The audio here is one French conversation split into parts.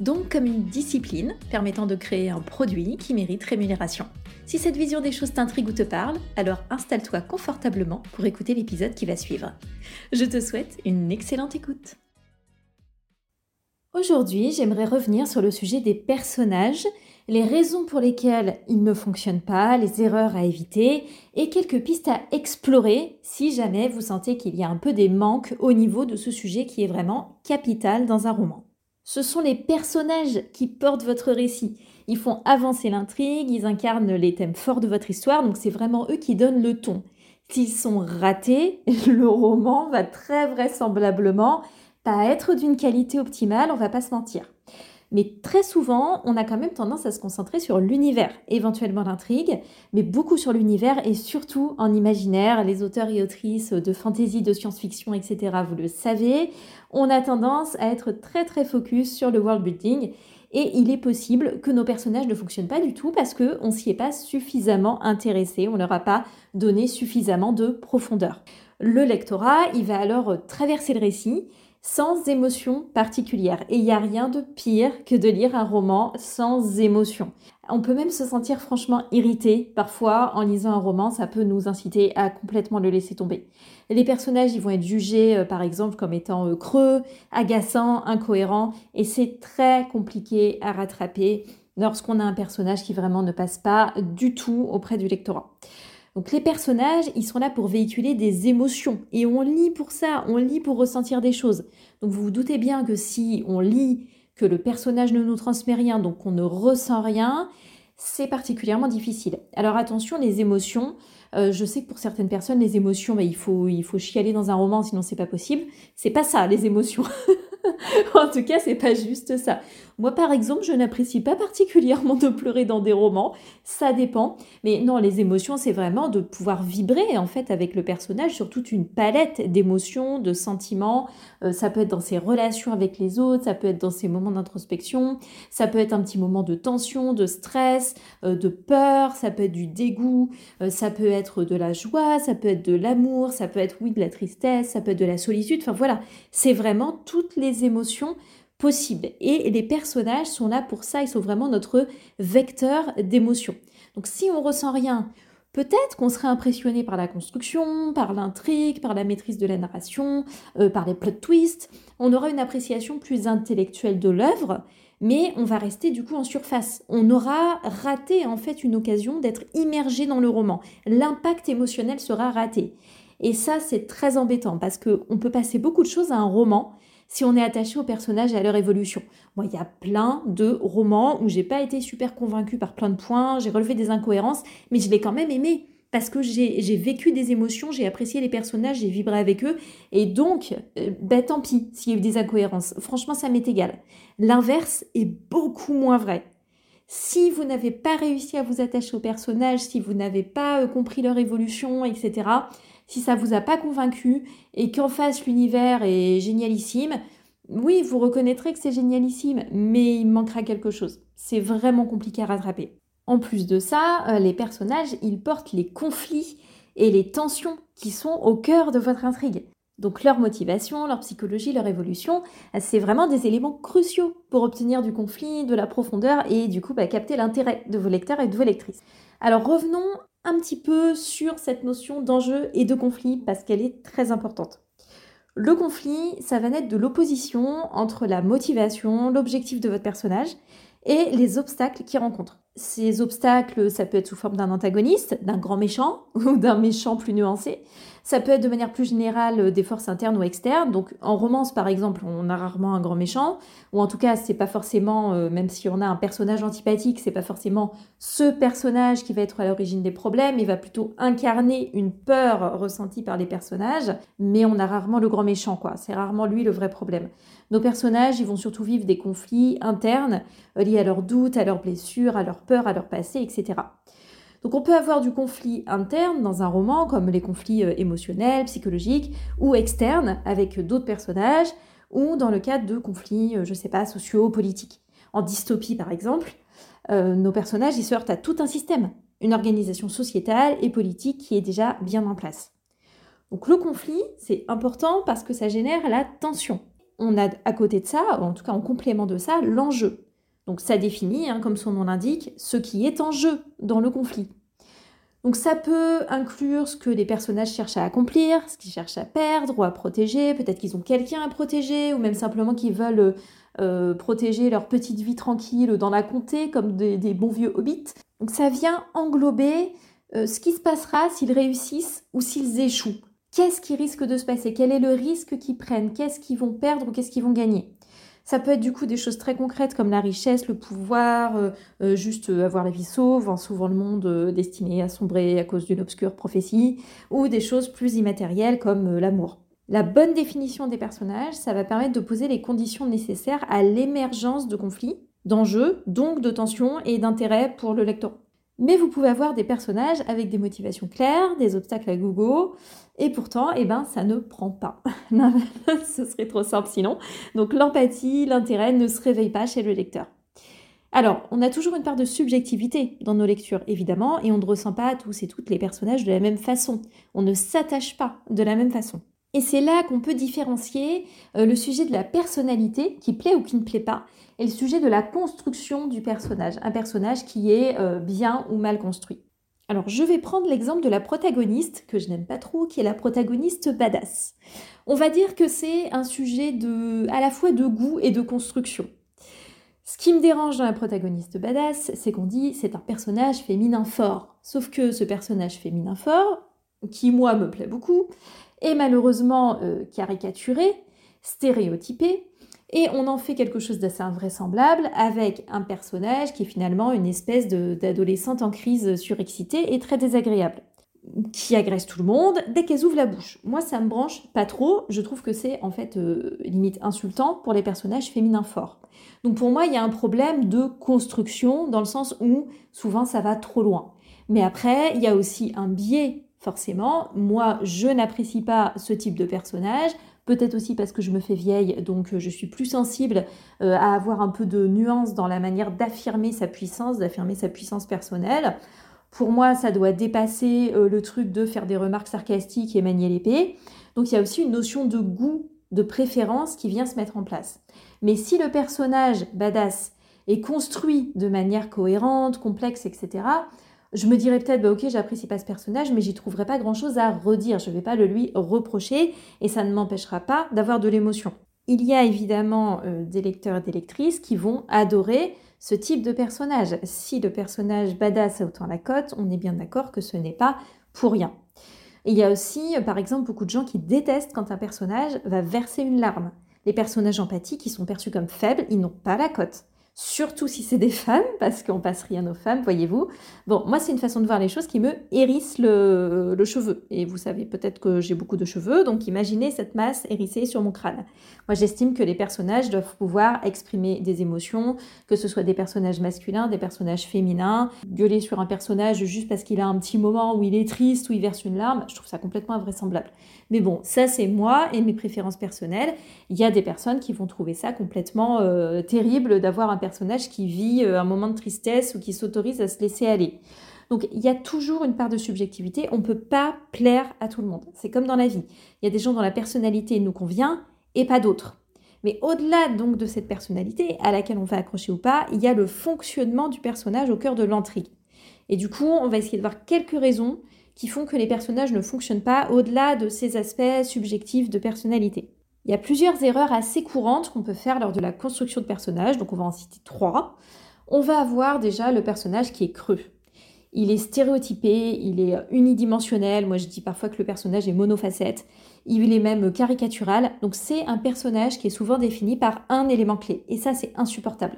Donc comme une discipline permettant de créer un produit qui mérite rémunération. Si cette vision des choses t'intrigue ou te parle, alors installe-toi confortablement pour écouter l'épisode qui va suivre. Je te souhaite une excellente écoute. Aujourd'hui, j'aimerais revenir sur le sujet des personnages, les raisons pour lesquelles ils ne fonctionnent pas, les erreurs à éviter et quelques pistes à explorer si jamais vous sentez qu'il y a un peu des manques au niveau de ce sujet qui est vraiment capital dans un roman. Ce sont les personnages qui portent votre récit. Ils font avancer l'intrigue, ils incarnent les thèmes forts de votre histoire, donc c'est vraiment eux qui donnent le ton. S'ils sont ratés, le roman va très vraisemblablement pas être d'une qualité optimale, on va pas se mentir. Mais très souvent, on a quand même tendance à se concentrer sur l'univers, éventuellement l'intrigue, mais beaucoup sur l'univers et surtout en imaginaire. Les auteurs et autrices de fantasy, de science-fiction, etc., vous le savez, on a tendance à être très très focus sur le world building. Et il est possible que nos personnages ne fonctionnent pas du tout parce qu'on ne s'y est pas suffisamment intéressé, on leur a pas donné suffisamment de profondeur. Le lectorat, il va alors traverser le récit sans émotion particulière. Et il n'y a rien de pire que de lire un roman sans émotion. On peut même se sentir franchement irrité. Parfois, en lisant un roman, ça peut nous inciter à complètement le laisser tomber. Les personnages, ils vont être jugés, euh, par exemple, comme étant euh, creux, agaçants, incohérents, et c'est très compliqué à rattraper lorsqu'on a un personnage qui vraiment ne passe pas du tout auprès du lectorat. Donc les personnages, ils sont là pour véhiculer des émotions et on lit pour ça, on lit pour ressentir des choses. Donc vous vous doutez bien que si on lit que le personnage ne nous transmet rien, donc on ne ressent rien, c'est particulièrement difficile. Alors attention, les émotions, euh, je sais que pour certaines personnes, les émotions, bah, il, faut, il faut chialer dans un roman, sinon c'est pas possible. C'est pas ça, les émotions. en tout cas, c'est pas juste ça. Moi, par exemple, je n'apprécie pas particulièrement de pleurer dans des romans. Ça dépend. Mais non, les émotions, c'est vraiment de pouvoir vibrer, en fait, avec le personnage sur toute une palette d'émotions, de sentiments. Euh, ça peut être dans ses relations avec les autres, ça peut être dans ses moments d'introspection, ça peut être un petit moment de tension, de stress, euh, de peur, ça peut être du dégoût, euh, ça peut être de la joie, ça peut être de l'amour, ça peut être, oui, de la tristesse, ça peut être de la solitude. Enfin, voilà. C'est vraiment toutes les émotions possible. Et les personnages sont là pour ça, ils sont vraiment notre vecteur d'émotion. Donc si on ressent rien, peut-être qu'on serait impressionné par la construction, par l'intrigue, par la maîtrise de la narration, euh, par les plot twists. On aura une appréciation plus intellectuelle de l'œuvre, mais on va rester du coup en surface. On aura raté en fait une occasion d'être immergé dans le roman. L'impact émotionnel sera raté. Et ça, c'est très embêtant parce qu'on peut passer beaucoup de choses à un roman si on est attaché aux personnages et à leur évolution. Moi, il y a plein de romans où j'ai pas été super convaincue par plein de points, j'ai relevé des incohérences, mais je l'ai quand même aimé parce que j'ai vécu des émotions, j'ai apprécié les personnages, j'ai vibré avec eux, et donc, euh, ben, tant pis s'il y a eu des incohérences. Franchement, ça m'est égal. L'inverse est beaucoup moins vrai. Si vous n'avez pas réussi à vous attacher aux personnages, si vous n'avez pas euh, compris leur évolution, etc., si ça vous a pas convaincu et qu'en face l'univers est génialissime, oui, vous reconnaîtrez que c'est génialissime, mais il manquera quelque chose. C'est vraiment compliqué à rattraper. En plus de ça, euh, les personnages, ils portent les conflits et les tensions qui sont au cœur de votre intrigue. Donc leur motivation, leur psychologie, leur évolution, c'est vraiment des éléments cruciaux pour obtenir du conflit, de la profondeur et du coup bah, capter l'intérêt de vos lecteurs et de vos lectrices. Alors revenons un petit peu sur cette notion d'enjeu et de conflit parce qu'elle est très importante. Le conflit, ça va naître de l'opposition entre la motivation, l'objectif de votre personnage et les obstacles qu'il rencontre. Ces obstacles, ça peut être sous forme d'un antagoniste, d'un grand méchant ou d'un méchant plus nuancé. Ça peut être de manière plus générale euh, des forces internes ou externes. Donc en romance, par exemple, on a rarement un grand méchant, ou en tout cas, c'est pas forcément, euh, même si on a un personnage antipathique, c'est pas forcément ce personnage qui va être à l'origine des problèmes. Il va plutôt incarner une peur ressentie par les personnages, mais on a rarement le grand méchant, quoi. C'est rarement lui le vrai problème. Nos personnages, ils vont surtout vivre des conflits internes euh, liés à leurs doutes, à leurs blessures, à leurs peurs à leur passé, etc. Donc on peut avoir du conflit interne dans un roman, comme les conflits euh, émotionnels, psychologiques, ou externes avec d'autres personnages, ou dans le cadre de conflits, euh, je ne sais pas, sociaux, politiques. En dystopie, par exemple, nos personnages, ils se heurtent à tout un système, une organisation sociétale et politique qui est déjà bien en place. Donc le conflit, c'est important parce que ça génère la tension. On a à côté de ça, en tout cas en complément de ça, l'enjeu. Donc ça définit, hein, comme son nom l'indique, ce qui est en jeu dans le conflit. Donc ça peut inclure ce que les personnages cherchent à accomplir, ce qu'ils cherchent à perdre ou à protéger, peut-être qu'ils ont quelqu'un à protéger, ou même simplement qu'ils veulent euh, protéger leur petite vie tranquille dans la comté, comme des, bons vieux hobbits. Donc ça vient englober euh, ce qui se passera s'ils réussissent ou s'ils échouent. Qu'est-ce qui risque de se passer? Quel est le risque qu'ils prennent? Qu'est-ce qu'ils vont perdre ou qu'est-ce qu'ils vont gagner? Ça peut être du coup des choses très concrètes comme la richesse, le pouvoir, euh, euh, juste euh, avoir la vie sauve, en sauvant le monde destiné à sombrer à cause d'une obscure prophétie, ou des choses plus immatérielles comme l'amour. La bonne définition des personnages, ça va permettre de poser les conditions nécessaires à l'émergence de conflits, d'enjeux, donc de tensions et d'intérêts pour le lecteur. Mais vous pouvez avoir des personnages avec des motivations claires, des obstacles à gogo, et pourtant, eh ben, ça ne prend pas. Ce serait trop simple sinon. Donc l'empathie, l'intérêt ne se réveillent pas chez le lecteur. Alors, on a toujours une part de subjectivité dans nos lectures, évidemment, et on ne ressent pas tous et toutes les personnages de la même façon. On ne s'attache pas de la même façon. Et c'est là qu'on peut différencier euh, le sujet de la personnalité, qui plaît ou qui ne plaît pas, et le sujet de la construction du personnage, un personnage qui est euh, bien ou mal construit. Alors je vais prendre l'exemple de la protagoniste, que je n'aime pas trop, qui est la protagoniste badass. On va dire que c'est un sujet à la fois de goût et de construction. Ce qui me dérange dans la protagoniste badass, c'est qu'on dit c'est un personnage féminin fort. Sauf que ce personnage féminin fort, qui moi me plaît beaucoup, est malheureusement euh, caricaturé, stéréotypé, et on en fait quelque chose d'assez invraisemblable avec un personnage qui est finalement une espèce d'adolescente en crise surexcitée et très désagréable, qui agresse tout le monde dès qu'elle ouvre la bouche. Moi, ça me branche pas trop. Je trouve que c'est en fait euh, limite insultant pour les personnages féminins forts. Donc pour moi, il y a un problème de construction dans le sens où souvent ça va trop loin. Mais après, il y a aussi un biais forcément. Moi, je n'apprécie pas ce type de personnage peut-être aussi parce que je me fais vieille, donc euh, je suis plus sensible euh, à avoir un peu de nuance dans la manière d'affirmer sa puissance, d'affirmer sa puissance personnelle. Pour moi, ça doit dépasser euh, le truc de faire des remarques sarcastiques et manier l'épée. Donc il y a aussi une notion de goût, de préférence qui vient se mettre en place. Mais si le personnage badass est construit de manière cohérente, complexe, etc., je me dirais peut-être, bah ok, j'apprécie pas ce personnage, mais j'y trouverai pas grand-chose à redire. Je vais pas le lui reprocher et ça ne m'empêchera pas d'avoir de l'émotion. Il y a évidemment euh, des lecteurs et des lectrices qui vont adorer ce type de personnage. Si le personnage badass a autant la cote, on est bien d'accord que ce n'est pas pour rien. il y a aussi, euh, par exemple, beaucoup de gens qui détestent quand un personnage va verser une larme. Les personnages empathiques qui sont perçus comme faibles, ils n'ont pas la cote surtout si c'est des femmes, parce qu'on passe rien aux femmes, voyez-vous. Bon, moi, c'est une façon de voir les choses qui me hérisse le, cheveu. Et vous savez peut-être que j'ai beaucoup de cheveux, donc imaginez cette masse hérissée sur mon crâne. Moi, j'estime que les personnages doivent pouvoir exprimer des émotions, que ce soit des personnages masculins, des personnages féminins. Gueuler sur un personnage juste parce qu'il a un petit moment où il est triste, où il verse une larme, je trouve ça complètement invraisemblable. Mais bon, ça, c'est moi et mes préférences personnelles. Il y a des personnes qui vont trouver ça complètement euh, terrible d'avoir un personnage personnage qui vit euh, un moment de tristesse ou qui s'autorise à se laisser aller. Donc il y a toujours une part de subjectivité, on ne peut pas plaire à tout le monde. C'est comme dans la vie. Il y a des gens dont la personnalité nous convient et pas d'autres. Mais au-delà donc de cette personnalité à laquelle on va accrocher ou pas, il y a le fonctionnement du personnage au cœur de l'intrigue. Et du coup, on va essayer de voir quelques raisons qui font que les personnages ne fonctionnent pas au-delà de ces aspects subjectifs de personnalité. Il y a plusieurs erreurs assez courantes qu'on peut faire lors de la construction de personnages, donc on va en citer trois. On va avoir déjà le personnage qui est creux. Il est stéréotypé, il est unidimensionnel. Moi, je dis parfois que le personnage est monofacette. Il est même caricatural. Donc, c'est un personnage qui est souvent défini par un élément clé. Et ça, c'est insupportable.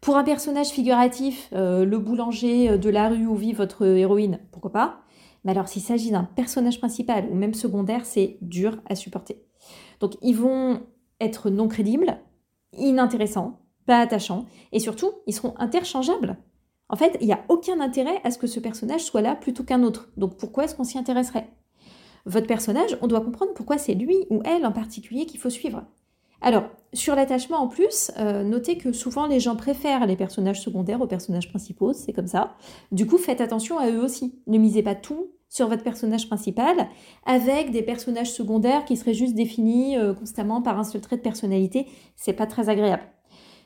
Pour un personnage figuratif, euh, le boulanger de la rue où vit votre héroïne, pourquoi pas? Mais alors, s'il s'agit d'un personnage principal ou même secondaire, c'est dur à supporter. Donc ils vont être non crédibles, inintéressants, pas attachants, et surtout, ils seront interchangeables. En fait, il n'y a aucun intérêt à ce que ce personnage soit là plutôt qu'un autre. Donc pourquoi est-ce qu'on s'y intéresserait? Votre personnage, on doit comprendre pourquoi c'est lui ou elle en particulier qu'il faut suivre. Alors, sur l'attachement en plus, euh, notez que souvent les gens préfèrent les personnages secondaires aux personnages principaux, c'est comme ça. Du coup, faites attention à eux aussi. Ne misez pas tout sur votre personnage principal avec des personnages secondaires qui seraient juste définis euh, constamment par un seul trait de personnalité. C'est pas très agréable.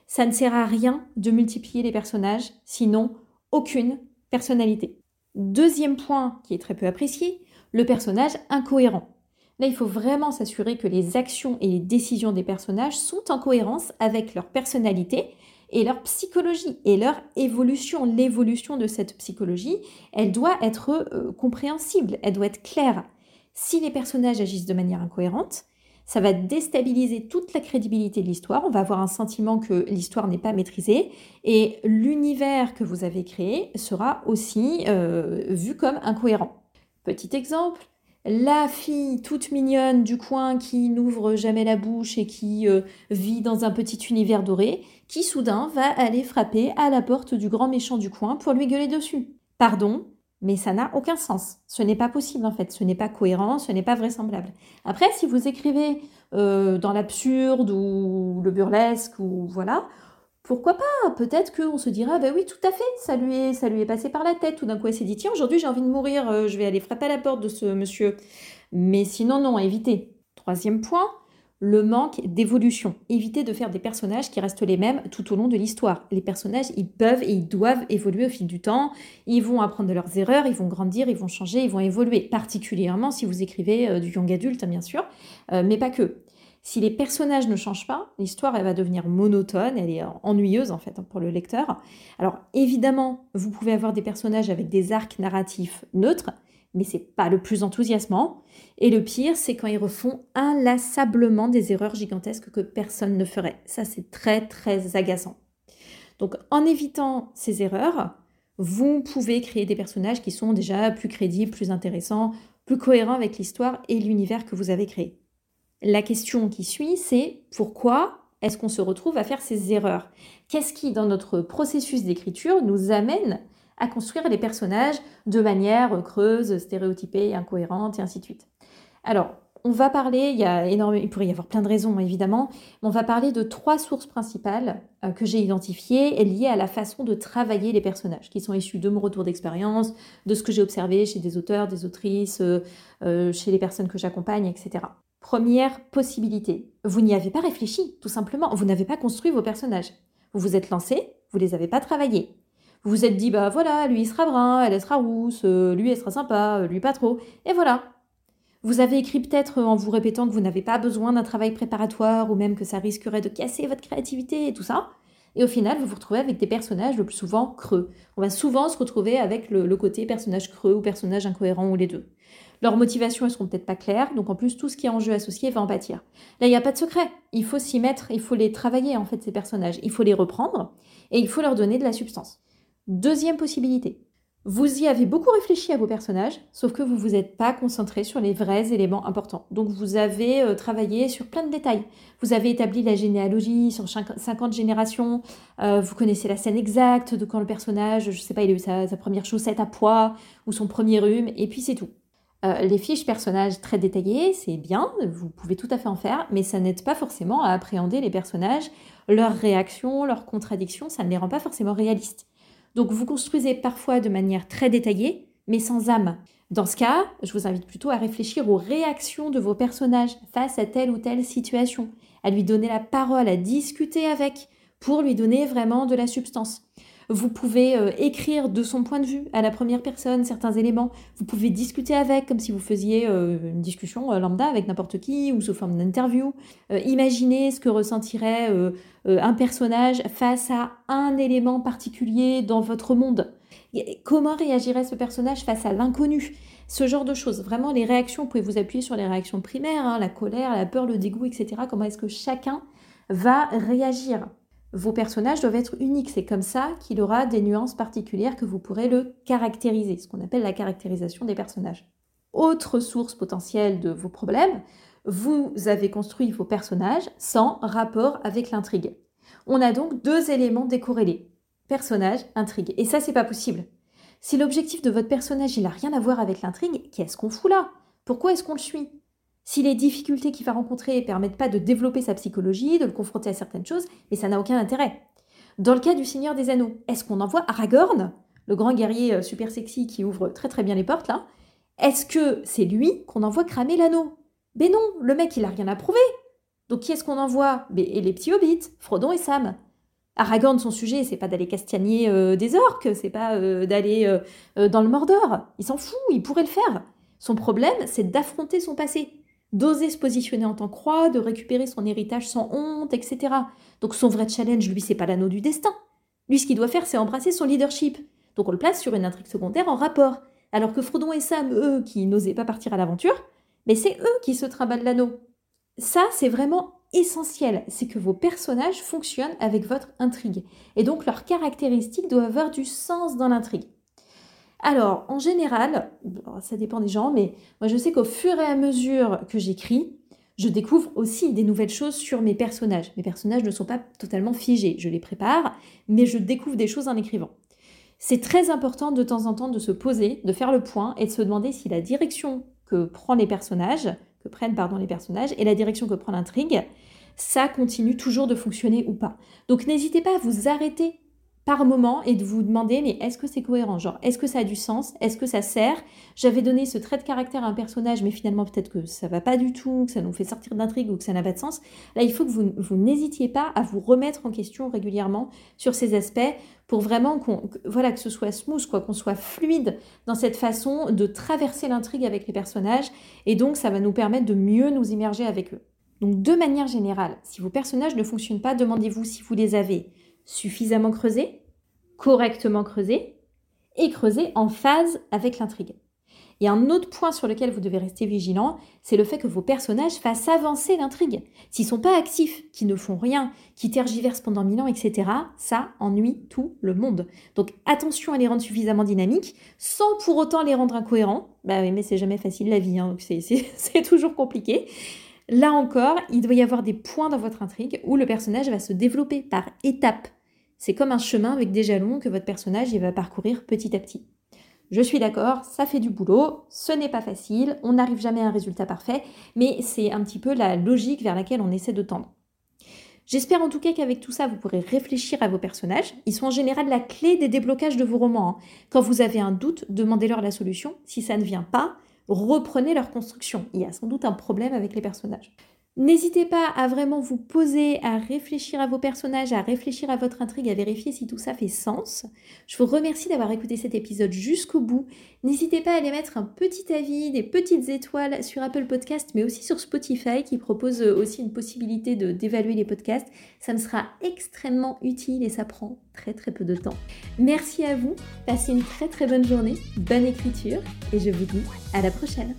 Ça ne sert à rien de multiplier les personnages, sinon aucune personnalité. Deuxième point qui est très peu apprécié, le personnage incohérent. Là, il faut vraiment s'assurer que les actions et les décisions des personnages sont en cohérence avec leur personnalité et leur psychologie et leur évolution. L'évolution de cette psychologie, elle doit être euh, compréhensible, elle doit être claire. Si les personnages agissent de manière incohérente, ça va déstabiliser toute la crédibilité de l'histoire. On va avoir un sentiment que l'histoire n'est pas maîtrisée et l'univers que vous avez créé sera aussi euh, vu comme incohérent. Petit exemple, la fille toute mignonne du coin qui n'ouvre jamais la bouche et qui euh, vit dans un petit univers doré, qui soudain va aller frapper à la porte du grand méchant du coin pour lui gueuler dessus. Pardon, mais ça n'a aucun sens. Ce n'est pas possible en fait, ce n'est pas cohérent, ce n'est pas vraisemblable. Après, si vous écrivez euh, dans l'absurde ou le burlesque ou voilà, pourquoi pas Peut-être qu'on se dira, bah oui, tout à fait, ça lui est, ça passé par la tête. Tout d'un coup, elle s'est dit, tiens, aujourd'hui j'ai envie de mourir, euh, je vais aller frapper à la porte de ce monsieur. Mais sinon, non, évitez. Troisième point, le manque d'évolution. Évitez de faire des personnages qui restent les mêmes tout au long de l'histoire. Les personnages, ils peuvent et ils doivent évoluer au fil du temps. Ils vont apprendre de leurs erreurs, ils vont grandir, ils vont changer, ils vont évoluer. Particulièrement si vous écrivez euh, du young adulte, bien sûr, euh, mais pas que. Si les personnages ne changent pas, l'histoire va devenir monotone, elle est ennuyeuse en fait hein, pour le lecteur. Alors évidemment, vous pouvez avoir des personnages avec des arcs narratifs neutres, mais c'est pas le plus enthousiasmant. Et le pire, c'est quand ils refont inlassablement des erreurs gigantesques que personne ne ferait. Ça, c'est très très agaçant. Donc en évitant ces erreurs, vous pouvez créer des personnages qui sont déjà plus crédibles, plus intéressants, plus cohérents avec l'histoire et l'univers que vous avez créé. La question qui suit, c'est pourquoi est-ce qu'on se retrouve à faire ces erreurs? Qu'est-ce qui, dans notre processus d'écriture, nous amène à construire les personnages de manière creuse, stéréotypée, incohérente, et ainsi de suite? Alors, on va parler, il, y a il pourrait y avoir plein de raisons évidemment, mais on va parler de trois sources principales euh, que j'ai identifiées liées à la façon de travailler les personnages, qui sont issues de mon retour d'expérience, de ce que j'ai observé chez des auteurs, des autrices, euh, euh, chez les personnes que j'accompagne, etc. Première possibilité, vous n'y avez pas réfléchi, tout simplement. Vous n'avez pas construit vos personnages. Vous vous êtes lancé, vous les avez pas travaillés. Vous vous êtes dit, bah voilà, lui il sera brun, elle, sera rousse, euh, lui elle sera sympa, euh, lui pas trop. Et voilà. Vous avez écrit peut-être en vous répétant que vous n'avez pas besoin d'un travail préparatoire ou même que ça risquerait de casser votre créativité et tout ça. Et au final, vous vous retrouvez avec des personnages le plus souvent creux. On va souvent se retrouver avec le, côté personnage creux ou personnage incohérent ou les deux. Leurs motivations, elles seront peut-être pas claires, donc en plus, tout ce qui est en jeu associé va en pâtir. Là, il n'y a pas de secret. Il faut s'y mettre, il faut les travailler, en fait, ces personnages. Il faut les reprendre et il faut leur donner de la substance. Deuxième possibilité. Vous y avez beaucoup réfléchi à vos personnages, sauf que vous vous êtes pas concentré sur les vrais éléments importants. Donc vous avez euh, travaillé sur plein de détails. Vous avez établi la généalogie sur 50 générations, euh, vous connaissez la scène exacte de quand le personnage, je ne sais pas, il a eu sa, sa première chaussette à poids ou son premier rhume, et puis c'est tout. Euh, les fiches personnages très détaillées, c'est bien, vous pouvez tout à fait en faire, mais ça n'aide pas forcément à appréhender les personnages, leurs réactions, leurs contradictions, ça ne les rend pas forcément réalistes. Donc vous construisez parfois de manière très détaillée, mais sans âme. Dans ce cas, je vous invite plutôt à réfléchir aux réactions de vos personnages face à telle ou telle situation, à lui donner la parole, à discuter avec, pour lui donner vraiment de la substance. Vous pouvez euh, écrire de son point de vue à la première personne certains éléments. Vous pouvez discuter avec comme si vous faisiez euh, une discussion euh, lambda avec n'importe qui ou sous forme d'interview. imaginez ce que ressentirait un personnage face à un élément particulier dans votre monde. Comment réagirait ce personnage face à l'inconnu? Ce genre de choses. Vraiment, les réactions, vous pouvez vous appuyer sur les réactions primaires, hein, la colère, la peur, le dégoût, etc. Comment est-ce que chacun va réagir? Vos personnages doivent être uniques. C'est comme ça qu'il aura des nuances particulières que vous pourrez le caractériser, ce qu'on appelle la caractérisation des personnages. Autre source potentielle de vos problèmes, vous avez construit vos personnages sans rapport avec l'intrigue. On a donc deux éléments décorrélés. personnage, intrigue. Et ça, c'est pas possible. Si l'objectif de votre personnage, il a rien à voir avec l'intrigue, qu'est-ce qu'on fout là? Pourquoi est-ce qu'on le suit? Si les difficultés qu'il va rencontrer ne permettent pas de développer sa psychologie, de le confronter à certaines choses, mais ça n'a aucun intérêt. Dans le cas du Seigneur des Anneaux, est-ce qu'on envoie Aragorn, le grand guerrier euh, super sexy qui ouvre très très bien les portes là? Est-ce que c'est lui qu'on envoie cramer l'anneau? Ben non, le mec il a rien à prouver. Donc qui est-ce qu'on envoie? Ben, Et les petits hobbits, Frodon et Sam. Aragorn, son sujet, c'est pas d'aller castagner euh, des orques, c'est pas euh, d'aller dans le Mordor. Il s'en fout, il pourrait le faire. Son problème, c'est d'affronter son passé, d'oser se positionner en tant que roi, de récupérer son héritage sans honte, etc. Donc son vrai challenge, lui, c'est pas l'anneau du destin. Lui, ce qu'il doit faire, c'est embrasser son leadership. Donc on le place sur une intrigue secondaire en rapport. Alors que Frodon et Sam, eux, qui n'osaient pas partir à l'aventure, mais c'est eux qui se trimballent l'anneau. Ça, c'est vraiment essentiel, c'est que vos personnages fonctionnent avec votre intrigue. Et donc leurs caractéristiques doivent avoir du sens dans l'intrigue. Alors, en général, ça dépend des gens, mais moi je sais qu'au fur et à mesure que j'écris, je découvre aussi des nouvelles choses sur mes personnages. Mes personnages ne sont pas totalement figés, je les prépare, mais je découvre des choses en écrivant. C'est très important de temps en temps de se poser, de faire le point et de se demander si la direction que prennent les personnages, que prennent pardon les personnages et la direction que prend l'intrigue, ça continue toujours de fonctionner ou pas. Donc n'hésitez pas à vous arrêter par moment et de vous demander mais est-ce que c'est cohérent? Genre, est-ce que ça a du sens? Est-ce que ça sert? J'avais donné ce trait de caractère à un personnage, mais finalement peut-être que ça va pas du tout, que ça nous fait sortir d'intrigue ou que ça n'a pas de sens. Là, il faut que vous, n'hésitiez pas à vous remettre en question régulièrement sur ces aspects pour vraiment voilà, que ce soit smooth, quoi, qu'on soit fluide dans cette façon de traverser l'intrigue avec les personnages. Et donc, ça va nous permettre de mieux nous immerger avec eux. Donc, de manière générale, si vos personnages ne fonctionnent pas, demandez-vous si vous les avez suffisamment creusé, correctement creusé et creusé en phase avec l'intrigue. Et un autre point sur lequel vous devez rester vigilant, c'est le fait que vos personnages fassent avancer l'intrigue. S'ils sont pas actifs, qui ne font rien, qui tergiversent pendant mille ans, etc., ça ennuie tout le monde. Donc attention à les rendre suffisamment dynamiques, sans pour autant les rendre incohérents. Bah oui, mais c'est jamais facile la vie, hein, c'est toujours compliqué. Là encore, il doit y avoir des points dans votre intrigue où le personnage va se développer par étapes c'est comme un chemin avec des jalons que votre personnage va parcourir petit à petit. Je suis d'accord, ça fait du boulot, ce n'est pas facile, on n'arrive jamais à un résultat parfait, mais c'est un petit peu la logique vers laquelle on essaie de tendre. J'espère en tout cas qu'avec tout ça, vous pourrez réfléchir à vos personnages. Ils sont en général la clé des déblocages de vos romans. Hein. Quand vous avez un doute, demandez-leur la solution. Si ça ne vient pas, reprenez leur construction. Il y a sans doute un problème avec les personnages. N'hésitez pas à vraiment vous poser, à réfléchir à vos personnages, à réfléchir à votre intrigue, à vérifier si tout ça fait sens. Je vous remercie d'avoir écouté cet épisode jusqu'au bout. N'hésitez pas à aller mettre un petit avis, des petites étoiles sur Apple Podcast, mais aussi sur Spotify qui propose aussi une possibilité d'évaluer les podcasts. Ça me sera extrêmement utile et ça prend très très peu de temps. Merci à vous, passez une très très bonne journée, bonne écriture et je vous dis à la prochaine.